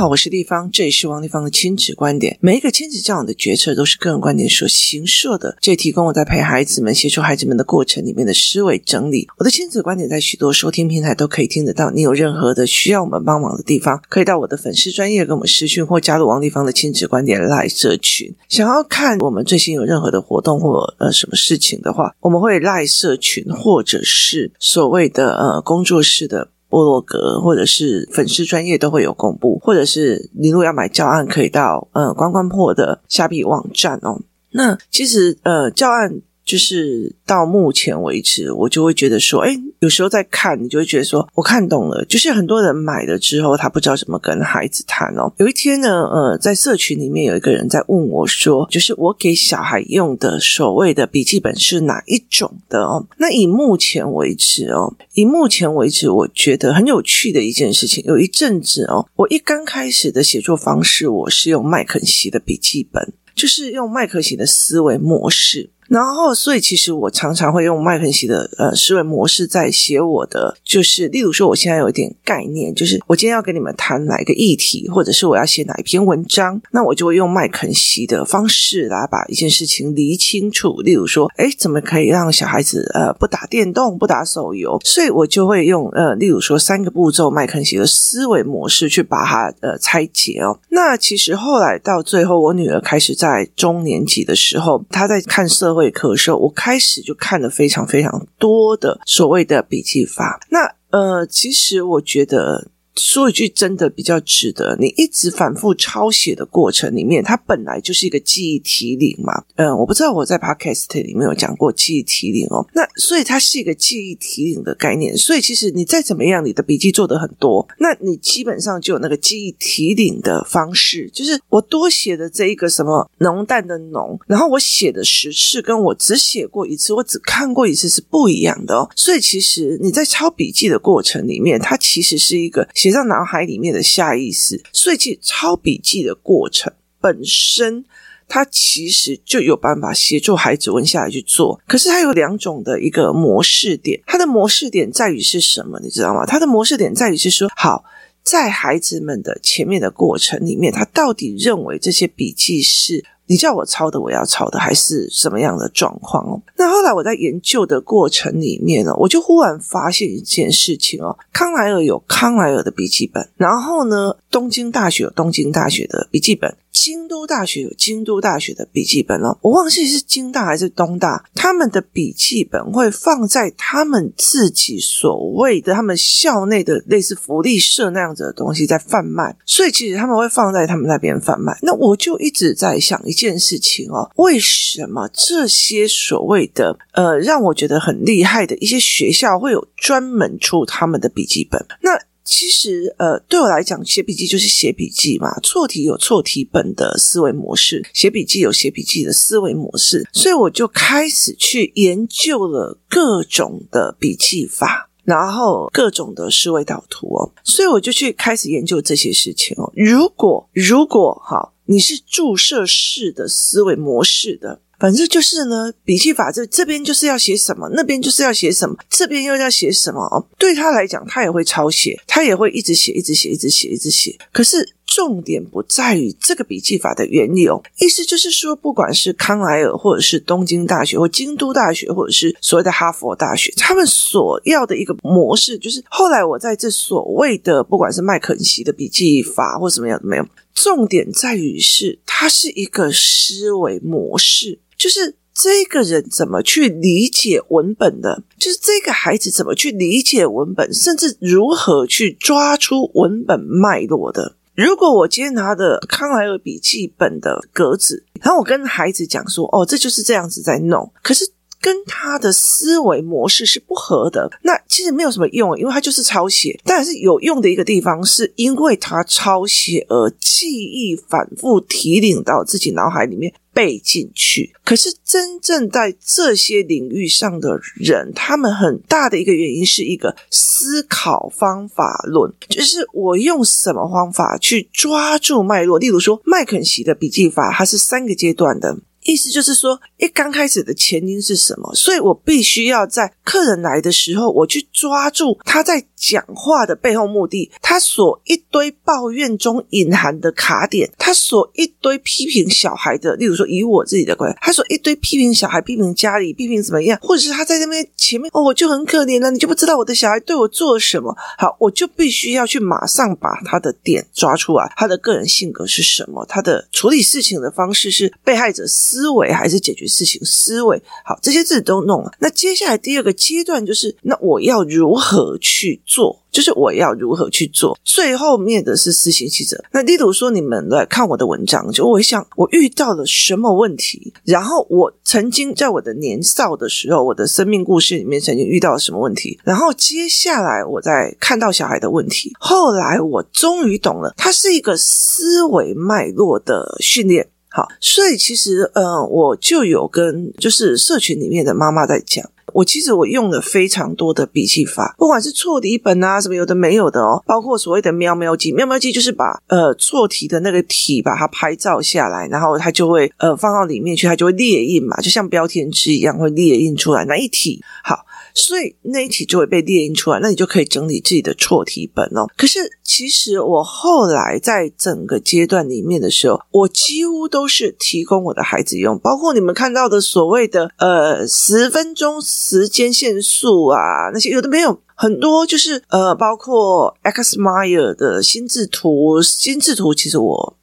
好，我是丽芳，这里是王丽芳的亲子观点。每一个亲子教养的决策都是个人观点所形设的，这也提供我在陪孩子们、协助孩子们的过程里面的思维整理。我的亲子观点在许多收听平台都可以听得到。你有任何的需要我们帮忙的地方，可以到我的粉丝专业跟我们私讯，或加入王丽芳的亲子观点赖社群。想要看我们最新有任何的活动或呃什么事情的话，我们会赖社群或者是所谓的呃工作室的。部落格或者是粉丝专业都会有公布，或者是你如果要买教案，可以到呃关关破的虾皮网站哦。那其实呃教案。就是到目前为止，我就会觉得说，哎，有时候在看，你就会觉得说，我看懂了。就是很多人买了之后，他不知道怎么跟孩子谈哦。有一天呢，呃，在社群里面有一个人在问我说，就是我给小孩用的所谓的笔记本是哪一种的哦？那以目前为止哦，以目前为止，我觉得很有趣的一件事情，有一阵子哦，我一刚开始的写作方式，我是用麦肯锡的笔记本，就是用麦肯锡的思维模式。然后，所以其实我常常会用麦肯锡的呃思维模式在写我的，就是例如说，我现在有一点概念，就是我今天要跟你们谈哪一个议题，或者是我要写哪一篇文章，那我就会用麦肯锡的方式来把一件事情理清楚。例如说，诶，怎么可以让小孩子呃不打电动、不打手游？所以我就会用呃，例如说三个步骤麦肯锡的思维模式去把它呃拆解哦。那其实后来到最后，我女儿开始在中年级的时候，她在看社会。会咳嗽，我开始就看了非常非常多的所谓的笔记法。那呃，其实我觉得。说一句真的比较值得，你一直反复抄写的过程里面，它本来就是一个记忆提领嘛。嗯，我不知道我在 Podcast 里面有讲过记忆提领哦。那所以它是一个记忆提领的概念。所以其实你再怎么样，你的笔记做得很多，那你基本上就有那个记忆提领的方式。就是我多写的这一个什么浓淡的浓，然后我写的十次跟我只写过一次，我只看过一次是不一样的哦。所以其实你在抄笔记的过程里面，它其实是一个写。在脑海里面的下意识，所以其实抄笔记的过程本身，它其实就有办法协助孩子温下来去做。可是它有两种的一个模式点，它的模式点在于是什么？你知道吗？它的模式点在于是说，好，在孩子们的前面的过程里面，他到底认为这些笔记是。你叫我抄的，我要抄的，还是什么样的状况哦？那后来我在研究的过程里面呢，我就忽然发现一件事情哦，康莱尔有康莱尔的笔记本，然后呢，东京大学有东京大学的笔记本。京都大学有京都大学的笔记本哦，我忘记是京大还是东大，他们的笔记本会放在他们自己所谓的他们校内的类似福利社那样子的东西在贩卖，所以其实他们会放在他们那边贩卖。那我就一直在想一件事情哦，为什么这些所谓的呃让我觉得很厉害的一些学校会有专门出他们的笔记本？那其实，呃，对我来讲，写笔记就是写笔记嘛。错题有错题本的思维模式，写笔记有写笔记的思维模式。所以我就开始去研究了各种的笔记法，然后各种的思维导图哦。所以我就去开始研究这些事情哦。如果如果好，你是注射式的思维模式的。反正就是呢，笔记法这这边就是要写什么，那边就是要写什么，这边又要写什么。对他来讲，他也会抄写，他也会一直写，一直写，一直写，一直写。可是重点不在于这个笔记法的缘由，意思就是说，不管是康莱尔，或者是东京大学，或京都大学，或者是所谓的哈佛大学，他们所要的一个模式，就是后来我在这所谓的不管是麦肯锡的笔记法或什么样的没有，重点在于是它是一个思维模式。就是这个人怎么去理解文本的，就是这个孩子怎么去理解文本，甚至如何去抓出文本脉络的。如果我今天拿的康莱尔笔记本的格子，然后我跟孩子讲说：“哦，这就是这样子在弄。”可是。跟他的思维模式是不合的，那其实没有什么用，因为他就是抄写。但是有用的一个地方，是因为他抄写而记忆反复提领到自己脑海里面背进去。可是真正在这些领域上的人，他们很大的一个原因是一个思考方法论，就是我用什么方法去抓住脉络。例如说，麦肯锡的笔记法，它是三个阶段的。意思就是说，一刚开始的前因是什么？所以我必须要在客人来的时候，我去抓住他在讲话的背后目的，他所一堆抱怨中隐含的卡点，他所一堆批评小孩的，例如说以我自己的观点，他所一堆批评小孩、批评家里、批评怎么样，或者是他在那边前面哦，我就很可怜了，你就不知道我的小孩对我做了什么。好，我就必须要去马上把他的点抓出来，他的个人性格是什么，他的处理事情的方式是被害者思维还是解决事情思维。好，这些字都弄了。那接下来第二个阶段就是，那我要如何去做？就是我要如何去做？最后面的是私行记者。那例如说，你们来看我的文章，就我想我遇到了什么问题，然后我曾经在我的年少的时候，我的生命故事里面曾经遇到了什么问题，然后接下来我再看到小孩的问题，后来我终于懂了，它是一个思维脉络的训练。好，所以其实，嗯、我就有跟就是社群里面的妈妈在讲。我其实我用了非常多的笔记法，不管是错题本啊，什么有的没有的哦，包括所谓的喵喵机，喵喵机就是把呃错题的那个题把它拍照下来，然后它就会呃放到里面去，它就会列印嘛，就像标签纸一样会列印出来那一题好。所以那一题就会被列印出来，那你就可以整理自己的错题本哦。可是其实我后来在整个阶段里面的时候，我几乎都是提供我的孩子用，包括你们看到的所谓的呃十分钟时间限速啊，那些有的没有很多，就是呃包括 X Mile 的心智图，心智图其实我。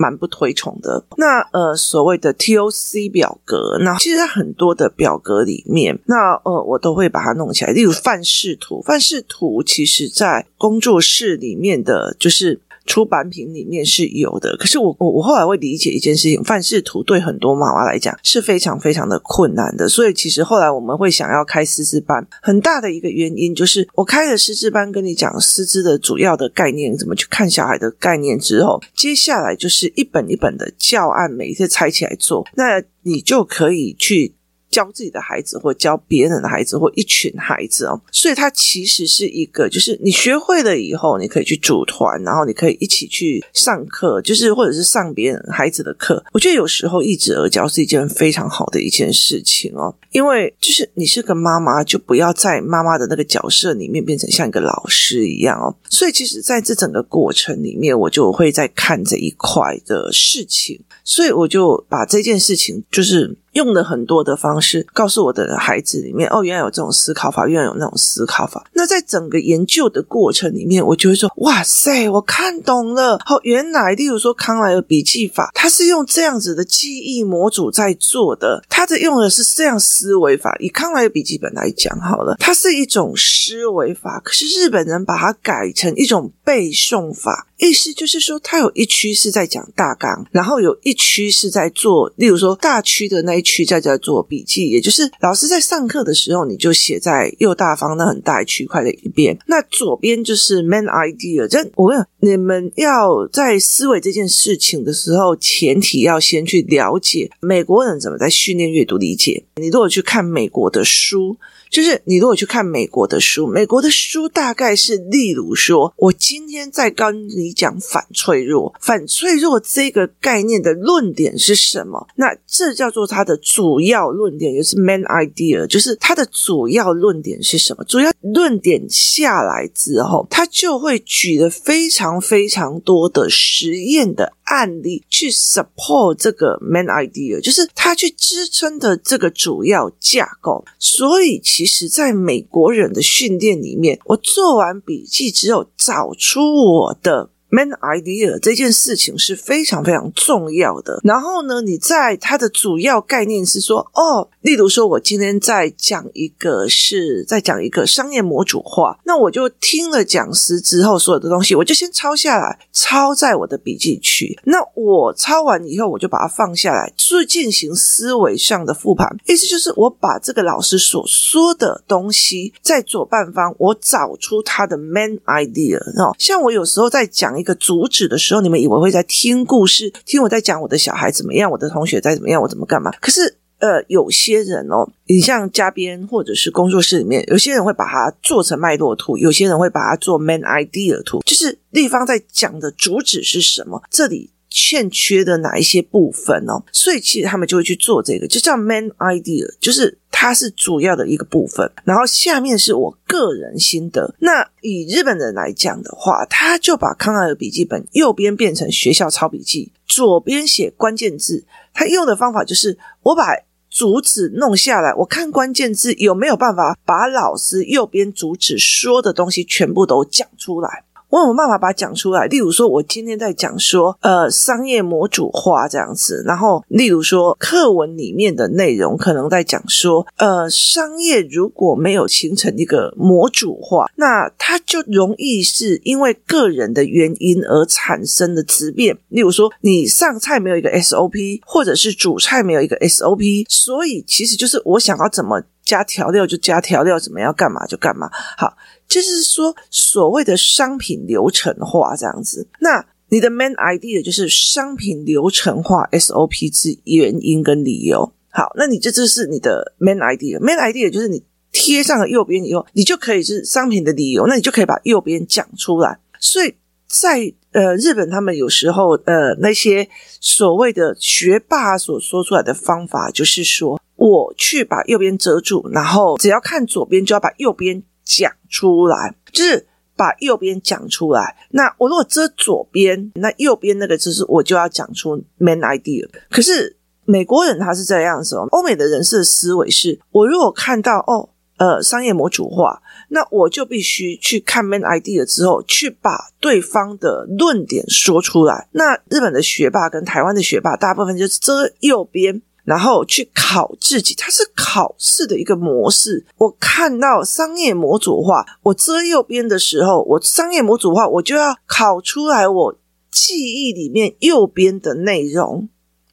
蛮不推崇的。那呃，所谓的 TOC 表格，那其实在很多的表格里面，那呃，我都会把它弄起来。例如范式图，范式图其实在工作室里面的就是。出版品里面是有的，可是我我我后来会理解一件事情，范式图对很多妈妈来讲是非常非常的困难的，所以其实后来我们会想要开师资班，很大的一个原因就是我开了师资班，跟你讲师资的主要的概念，怎么去看小孩的概念之后，接下来就是一本一本的教案，每一次拆起来做，那你就可以去。教自己的孩子，或教别人的孩子，或一群孩子哦，所以它其实是一个，就是你学会了以后，你可以去组团，然后你可以一起去上课，就是或者是上别人孩子的课。我觉得有时候易子而教是一件非常好的一件事情哦，因为就是你是个妈妈，就不要在妈妈的那个角色里面变成像一个老师一样哦。所以其实在这整个过程里面，我就会在看这一块的事情，所以我就把这件事情就是。用了很多的方式告诉我的孩子里面，哦，原来有这种思考法，原来有那种思考法。那在整个研究的过程里面，我就会说，哇塞，我看懂了。哦，原来，例如说康莱尔笔记法，它是用这样子的记忆模组在做的，它的用的是这样思维法。以康莱尔笔记本来讲好了，它是一种思维法，可是日本人把它改成一种背诵法。意思就是说，它有一区是在讲大纲，然后有一区是在做，例如说大区的那一区在在做笔记，也就是老师在上课的时候，你就写在右大方那很大一区块的一边，那左边就是 main idea。这我问你们要在思维这件事情的时候，前提要先去了解美国人怎么在训练阅读理解。你如果去看美国的书。就是你如果去看美国的书，美国的书大概是，例如说，我今天在跟你讲反脆弱，反脆弱这个概念的论点是什么？那这叫做它的主要论点，也是 main idea，就是它的主要论点是什么？主要论点下来之后，他就会举了非常非常多的实验的案例去 support 这个 main idea，就是他去支撑的这个主要架构，所以。其实，在美国人的训练里面，我做完笔记，之后找出我的。Main idea 这件事情是非常非常重要的。然后呢，你在它的主要概念是说，哦，例如说，我今天在讲一个是在讲一个商业模组化，那我就听了讲师之后所有的东西，我就先抄下来，抄在我的笔记区。那我抄完以后，我就把它放下来，去进行思维上的复盘。意思就是，我把这个老师所说的东西，在左半方，我找出他的 main idea。哦，像我有时候在讲。一个主旨的时候，你们以为会在听故事，听我在讲我的小孩怎么样，我的同学在怎么样，我怎么干嘛？可是，呃，有些人哦，你像嘉宾或者是工作室里面，有些人会把它做成脉络图，有些人会把它做 main idea 图，就是立方在讲的主旨是什么，这里。欠缺的哪一些部分哦，所以其实他们就会去做这个，就叫 man idea，就是它是主要的一个部分。然后下面是我个人心得。那以日本人来讲的话，他就把康奈尔笔记本右边变成学校抄笔记，左边写关键字。他用的方法就是我把主旨弄下来，我看关键字有没有办法把老师右边主旨说的东西全部都讲出来。我有办法把它讲出来？例如说，我今天在讲说，呃，商业模组化这样子，然后，例如说，课文里面的内容可能在讲说，呃，商业如果没有形成一个模组化，那它就容易是因为个人的原因而产生的质变。例如说，你上菜没有一个 SOP，或者是主菜没有一个 SOP，所以其实就是我想要怎么加调料就加调料，怎么样干嘛就干嘛。好。就是说，所谓的商品流程化这样子，那你的 main idea 就是商品流程化 SOP 之原因跟理由。好，那你这就是你的 main idea。main idea 就是你贴上了右边以后，你就可以是商品的理由，那你就可以把右边讲出来。所以在呃日本，他们有时候呃那些所谓的学霸所说出来的方法，就是说我去把右边遮住，然后只要看左边，就要把右边。讲出来，就是把右边讲出来。那我如果遮左边，那右边那个就是我就要讲出 main idea。可是美国人他是这样子哦，欧美的人士的思维是：我如果看到哦，呃，商业模组化，那我就必须去看 main idea 之后，去把对方的论点说出来。那日本的学霸跟台湾的学霸，大部分就是遮右边。然后去考自己，它是考试的一个模式。我看到商业模组化，我遮右边的时候，我商业模组化，我就要考出来我记忆里面右边的内容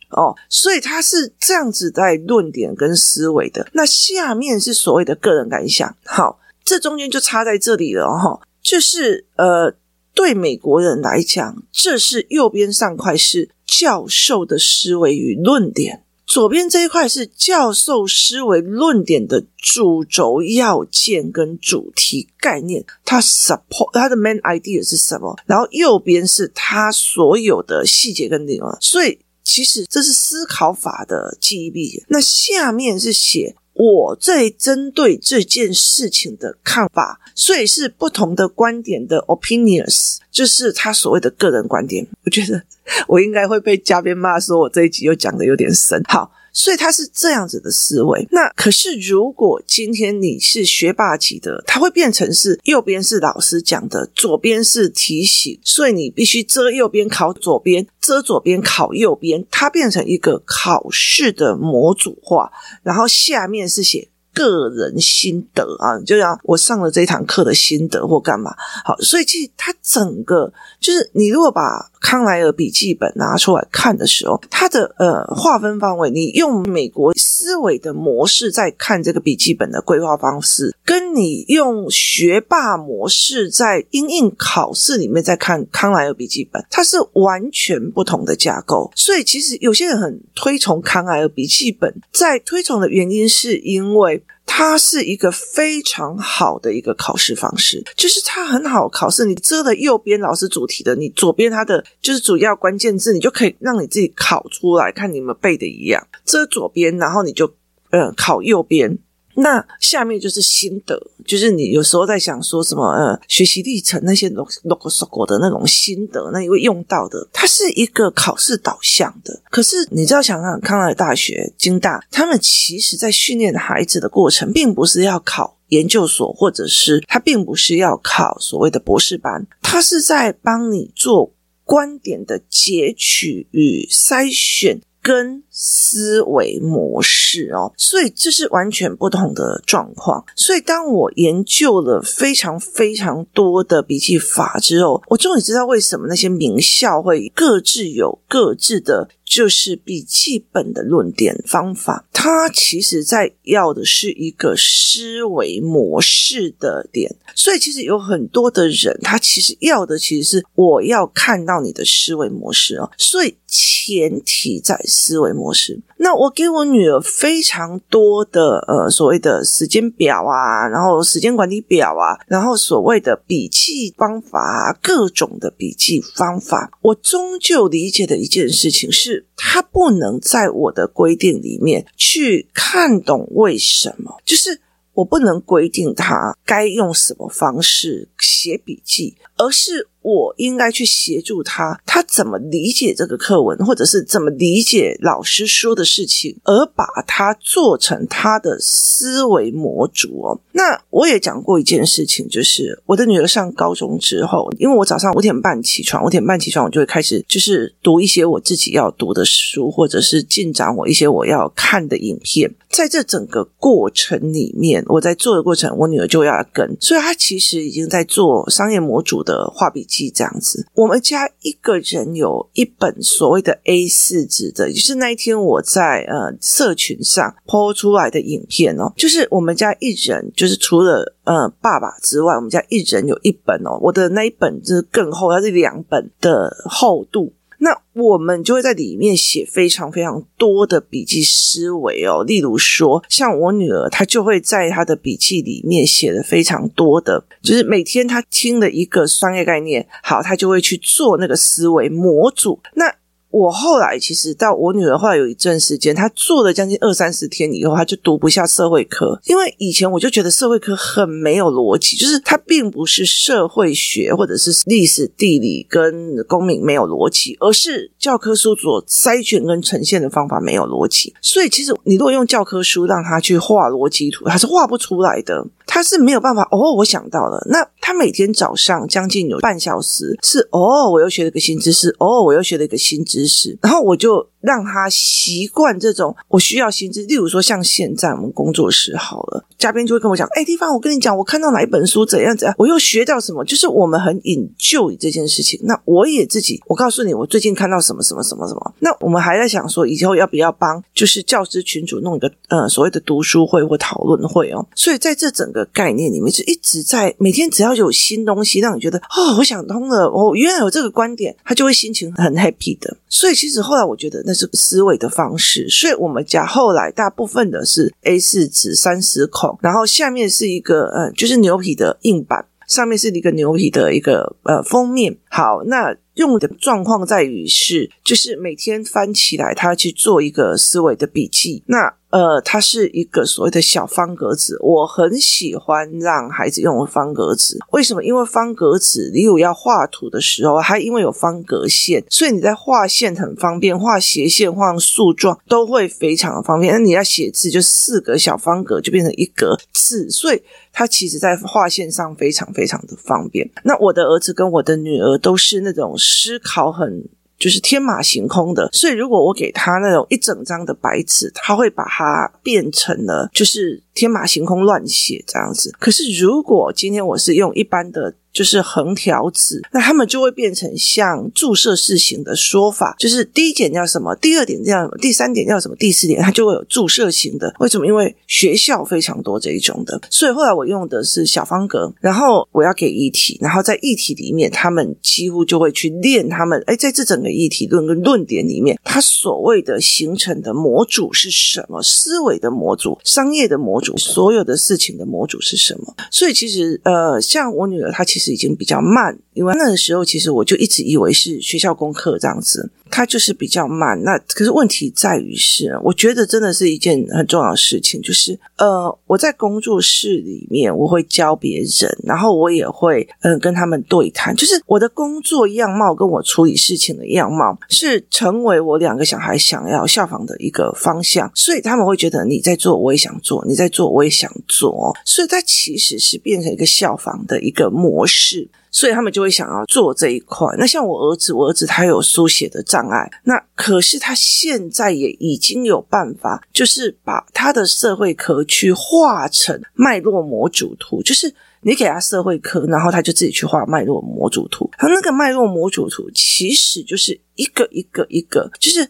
哦。所以他是这样子在论点跟思维的。那下面是所谓的个人感想，好，这中间就插在这里了哈。就是呃，对美国人来讲，这是右边上块是教授的思维与论点。左边这一块是教授思维论点的主轴要件跟主题概念，他 support 他的 main idea 是什么？然后右边是他所有的细节跟内容，所以其实这是思考法的记忆力。那下面是写。我在针对这件事情的看法，所以是不同的观点的 opinions，就是他所谓的个人观点。我觉得我应该会被嘉宾骂说，我这一集又讲的有点深。好。所以他是这样子的思维。那可是，如果今天你是学霸级的，他会变成是右边是老师讲的，左边是提醒，所以你必须遮右边考左边，遮左边考右边，它变成一个考试的模组化。然后下面是写。个人心得啊，就像我上了这一堂课的心得或干嘛。好，所以其实它整个就是你如果把康莱尔笔记本拿出来看的时候，它的呃划分范围，你用美国思维的模式在看这个笔记本的规划方式，跟你用学霸模式在因应考试里面在看康莱尔笔记本，它是完全不同的架构。所以其实有些人很推崇康莱尔笔记本，在推崇的原因是因为。它是一个非常好的一个考试方式，就是它很好考试。你遮了右边老师主题的，你左边它的就是主要关键字，你就可以让你自己考出来，看你们背的一样。遮左边，然后你就嗯考右边。那下面就是心得，就是你有时候在想说什么呃学习历程那些 logo 的那种心得，那你会用到的。它是一个考试导向的，可是你知道，想想康奈尔大学、京大，他们其实在训练孩子的过程，并不是要考研究所，或者是他并不是要考所谓的博士班，他是在帮你做观点的截取与筛选。跟思维模式哦，所以这是完全不同的状况。所以当我研究了非常非常多的笔记法之后，我终于知道为什么那些名校会各自有各自的就是笔记本的论点方法，它其实在要的是一个思维模式的点。所以，其实有很多的人，他其实要的其实是我要看到你的思维模式哦。所以。前提在思维模模式。那我给我女儿非常多的呃所谓的时间表啊，然后时间管理表啊，然后所谓的笔记方法啊，各种的笔记方法。我终究理解的一件事情是，她不能在我的规定里面去看懂为什么，就是我不能规定她该用什么方式写笔记，而是。我应该去协助他，他怎么理解这个课文，或者是怎么理解老师说的事情，而把它做成他的思维模组哦。那我也讲过一件事情，就是我的女儿上高中之后，因为我早上五点半起床，五点半起床，我就会开始就是读一些我自己要读的书，或者是进展我一些我要看的影片。在这整个过程里面，我在做的过程，我女儿就要跟，所以她其实已经在做商业模组的画笔记。这样子，我们家一个人有一本所谓的 A 四纸的，就是那一天我在呃社群上 po 出来的影片哦，就是我们家一人，就是除了呃爸爸之外，我们家一人有一本哦，我的那一本就是更厚，它是两本的厚度。那我们就会在里面写非常非常多的笔记思维哦，例如说，像我女儿，她就会在她的笔记里面写的非常多的，就是每天她听了一个商业概念，好，她就会去做那个思维模组。那我后来其实到我女儿后来有一阵时间，她做了将近二三十天以后，她就读不下社会科，因为以前我就觉得社会科很没有逻辑，就是它并不是社会学或者是历史地理跟公民没有逻辑，而是教科书所筛选跟呈现的方法没有逻辑。所以其实你如果用教科书让他去画逻辑图，他是画不出来的。他是没有办法哦，我想到了。那他每天早上将近有半小时是哦，我又学了个新知识，哦，我又学了一个新知然后我就。让他习惯这种我需要薪资，例如说像现在我们工作室好了，嘉宾就会跟我讲：“哎，地方，我跟你讲，我看到哪一本书怎样怎样，我又学到什么。”就是我们很 enjoy 这件事情。那我也自己，我告诉你，我最近看到什么什么什么什么。那我们还在想说，以后要不要帮就是教师群主弄一个呃所谓的读书会或讨论会哦。所以在这整个概念里面，就一直在每天只要有新东西让你觉得哦，我想通了，哦，原来有这个观点，他就会心情很 happy 的。所以其实后来我觉得那。是思维的方式，所以我们家后来大部分的是 A 四纸三十孔，然后下面是一个呃，就是牛皮的硬板，上面是一个牛皮的一个呃封面。好，那用的状况在于是，就是每天翻起来，他去做一个思维的笔记。那呃，它是一个所谓的小方格子，我很喜欢让孩子用方格纸。为什么？因为方格纸，你有要画图的时候，它因为有方格线，所以你在画线很方便，画斜线、画竖状都会非常的方便。那你要写字，就四个小方格就变成一格字，所以它其实在画线上非常非常的方便。那我的儿子跟我的女儿都是那种思考很。就是天马行空的，所以如果我给他那种一整张的白纸，他会把它变成了就是天马行空乱写这样子。可是如果今天我是用一般的。就是横条纸，那他们就会变成像注射式型的说法，就是第一点叫什么，第二点叫什么，第三点叫什么，第四点它就会有注射型的。为什么？因为学校非常多这一种的，所以后来我用的是小方格，然后我要给议题，然后在议题里面，他们几乎就会去练他们，哎，在这整个议题论跟论点里面，它所谓的形成的模组是什么？思维的模组、商业的模组、所有的事情的模组是什么？所以其实呃，像我女儿她其实。已经比较慢，因为那个时候其实我就一直以为是学校功课这样子，她就是比较慢。那可是问题在于是，我觉得真的是一件很重要的事情，就是呃，我在工作室里面我会教别人，然后我也会嗯、呃、跟他们对谈，就是我的工作样貌跟我处理事情的样貌是成为我两个小孩想要效仿的一个方向，所以他们会觉得你在做，我也想做；你在做，我也想做，所以它其实是变成一个效仿的一个模式。所以他们就会想要做这一块。那像我儿子，我儿子他有书写的障碍，那可是他现在也已经有办法，就是把他的社会科去画成脉络模组图，就是你给他社会科，然后他就自己去画脉络模组图。他那个脉络模组图其实就是一个一个一个，就是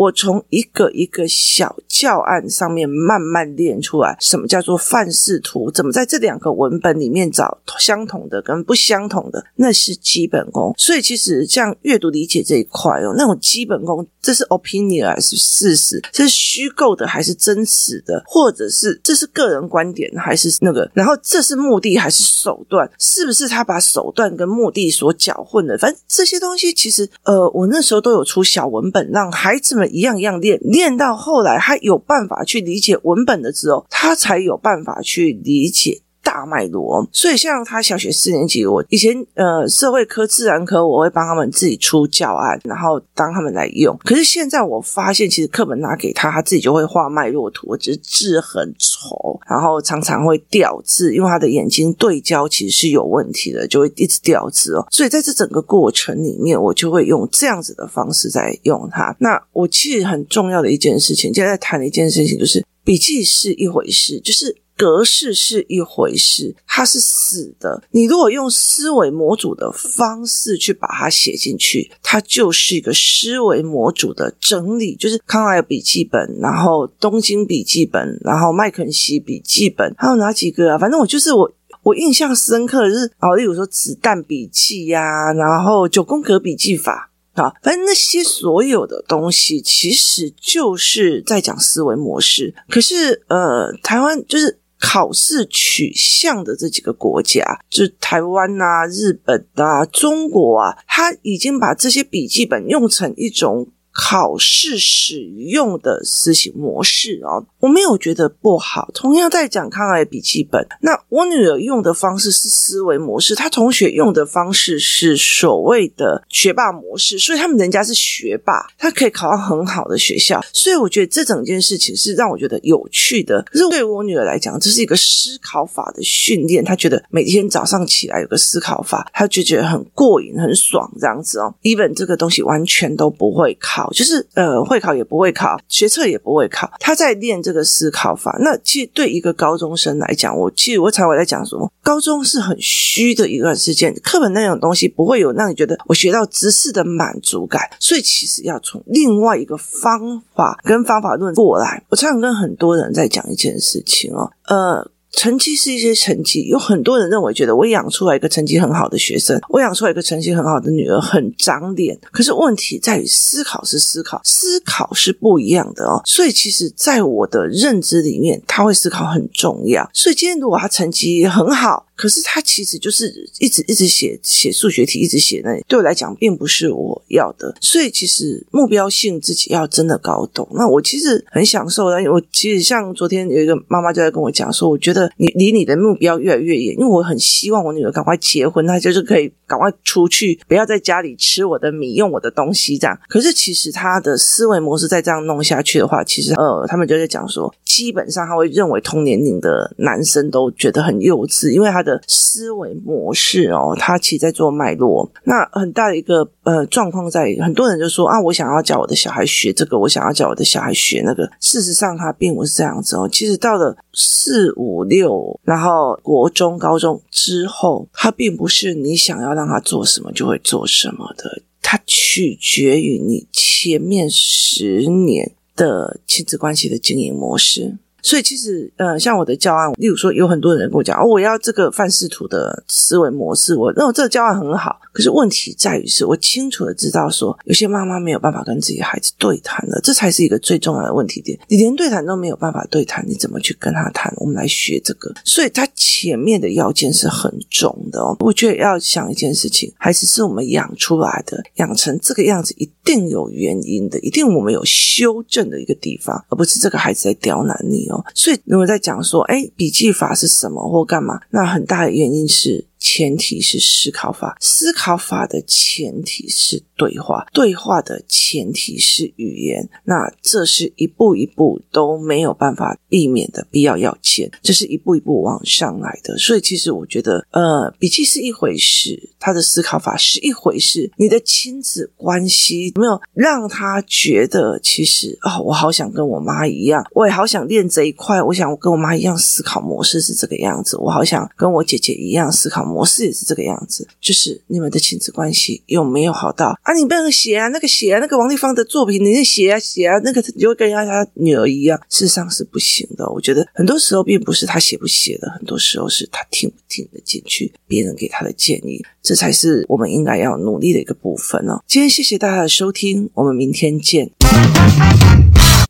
我从一个一个小教案上面慢慢练出来，什么叫做范式图？怎么在这两个文本里面找相同的跟不相同的？那是基本功。所以其实像阅读理解这一块哦，那种基本功，这是 opinion 还是事实？这是虚构的还是真实的？或者是这是个人观点还是那个？然后这是目的还是手段？是不是他把手段跟目的所搅混的？反正这些东西其实，呃，我那时候都有出小文本，让孩子们一样一样练，练到后来他有办法去理解文本的时候，他才有办法去理解。大脉络，所以像他小学四年级，我以前呃社会科、自然科，我会帮他们自己出教案，然后当他们来用。可是现在我发现，其实课本拿给他，他自己就会画脉络图，只是字很丑，然后常常会掉字，因为他的眼睛对焦其实是有问题的，就会一直掉字哦。所以在这整个过程里面，我就会用这样子的方式在用它。那我其实很重要的一件事情，现在在谈的一件事情，就是笔记是一回事，就是。格式是一回事，它是死的。你如果用思维模组的方式去把它写进去，它就是一个思维模组的整理，就是康奈尔笔记本，然后东京笔记本，然后麦肯锡笔记本，还有哪几个啊？反正我就是我，我印象深刻的是，哦，例如说子弹笔记呀、然后九宫格笔记法啊，反正那些所有的东西，其实就是在讲思维模式。可是，呃，台湾就是。考试取向的这几个国家，就台湾啊、日本啊、中国啊，他已经把这些笔记本用成一种。考试使用的思行模式哦，我没有觉得不好。同样在讲抗癌笔记本，那我女儿用的方式是思维模式，她同学用的方式是所谓的学霸模式，所以他们人家是学霸，他可以考到很好的学校。所以我觉得这整件事情是让我觉得有趣的。可是对我女儿来讲，这是一个思考法的训练，她觉得每天早上起来有个思考法，她就觉得很过瘾、很爽这样子哦。even 这个东西完全都不会考。就是呃，会考也不会考，学测也不会考，他在练这个思考法。那其实对一个高中生来讲，我其实我才会在讲什么，高中是很虚的一段时间，课本那种东西不会有让你觉得我学到知识的满足感，所以其实要从另外一个方法跟方法论过来。我常常跟很多人在讲一件事情哦，呃。成绩是一些成绩，有很多人认为觉得我养出来一个成绩很好的学生，我养出来一个成绩很好的女儿很长脸。可是问题在于思考是思考，思考是不一样的哦。所以其实，在我的认知里面，他会思考很重要。所以今天如果他成绩很好，可是他其实就是一直一直写写数学题，一直写那，对我来讲并不是我要的。所以其实目标性自己要真的搞懂。那我其实很享受的，我其实像昨天有一个妈妈就在跟我讲说，我觉得。你离你的目标越来越远，因为我很希望我女儿赶快结婚，她就是可以赶快出去，不要在家里吃我的米，用我的东西这样。可是其实她的思维模式再这样弄下去的话，其实呃，他们就在讲说，基本上他会认为同年龄的男生都觉得很幼稚，因为他的思维模式哦，他其实在做脉络。那很大的一个呃状况在于，很多人就说啊，我想要教我的小孩学这个，我想要教我的小孩学那个。事实上，他并不是这样子哦。其实到了四五六。六，然后国中、高中之后，他并不是你想要让他做什么就会做什么的，它取决于你前面十年的亲子关系的经营模式。所以其实，呃，像我的教案，例如说，有很多人跟我讲，哦，我要这个范式图的思维模式，我认为这个教案很好。可是问题在于，是我清楚的知道说，有些妈妈没有办法跟自己孩子对谈了，这才是一个最重要的问题点。你连对谈都没有办法对谈，你怎么去跟他谈？我们来学这个，所以他前面的要件是很重的哦。我觉得要想一件事情，孩子是我们养出来的，养成这个样子一定有原因的，一定我们有修正的一个地方，而不是这个孩子在刁难你。所以，如果在讲说，哎，笔记法是什么或干嘛，那很大的原因是。前提是思考法，思考法的前提是对话，对话的前提是语言。那这是一步一步都没有办法避免的必要要件，这是一步一步往上来的。所以，其实我觉得，呃，笔记是一回事，他的思考法是一回事。你的亲子关系没有让他觉得，其实哦，我好想跟我妈一样，我也好想练这一块，我想我跟我妈一样，思考模式是这个样子，我好想跟我姐姐一样思考模式也是这个样子，就是你们的亲子关系有没有好到啊？你不能写啊，那个写啊，那个王丽芳的作品，你那写啊写啊，那个你就会跟人家他女儿一样，事实上是不行的。我觉得很多时候并不是他写不写的，很多时候是他听不听得进去别人给他的建议，这才是我们应该要努力的一个部分哦。今天谢谢大家的收听，我们明天见。